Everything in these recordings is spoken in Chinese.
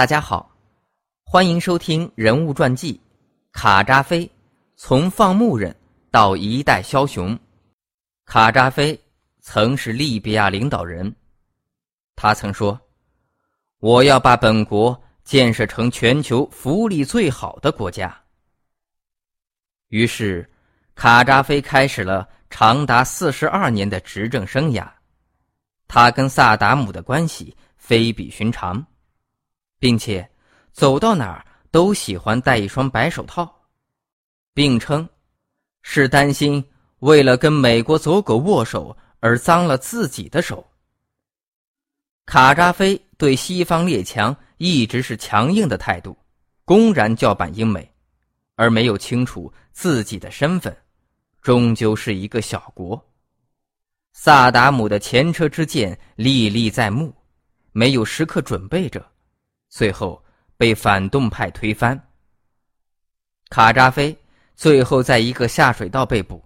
大家好，欢迎收听人物传记《卡扎菲：从放牧人到一代枭雄》。卡扎菲曾是利比亚领导人，他曾说：“我要把本国建设成全球福利最好的国家。”于是，卡扎菲开始了长达四十二年的执政生涯。他跟萨达姆的关系非比寻常。并且，走到哪儿都喜欢戴一双白手套，并称是担心为了跟美国走狗握手而脏了自己的手。卡扎菲对西方列强一直是强硬的态度，公然叫板英美，而没有清楚自己的身份，终究是一个小国。萨达姆的前车之鉴历历在目，没有时刻准备着。最后被反动派推翻。卡扎菲最后在一个下水道被捕，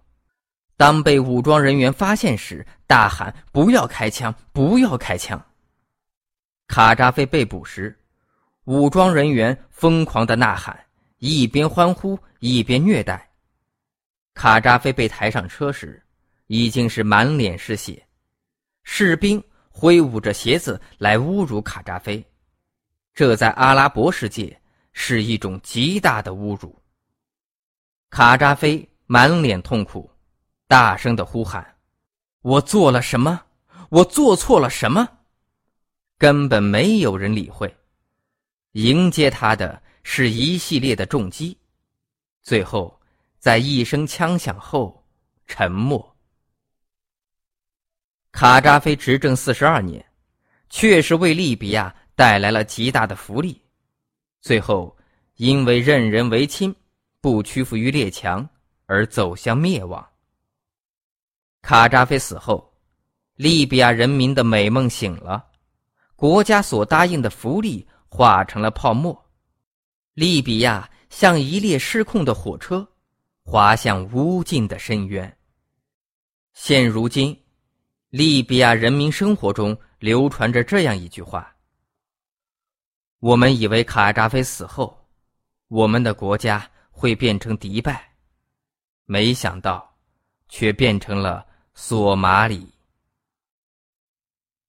当被武装人员发现时，大喊“不要开枪，不要开枪”。卡扎菲被捕时，武装人员疯狂的呐喊，一边欢呼一边虐待。卡扎菲被抬上车时，已经是满脸是血，士兵挥舞着鞋子来侮辱卡扎菲。这在阿拉伯世界是一种极大的侮辱。卡扎菲满脸痛苦，大声的呼喊：“我做了什么？我做错了什么？”根本没有人理会。迎接他的是一系列的重击，最后在一声枪响后沉默。卡扎菲执政四十二年，确实为利比亚。带来了极大的福利，最后因为任人唯亲，不屈服于列强而走向灭亡。卡扎菲死后，利比亚人民的美梦醒了，国家所答应的福利化成了泡沫，利比亚像一列失控的火车，滑向无尽的深渊。现如今，利比亚人民生活中流传着这样一句话。我们以为卡扎菲死后，我们的国家会变成迪拜，没想到，却变成了索马里。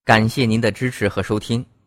感谢您的支持和收听。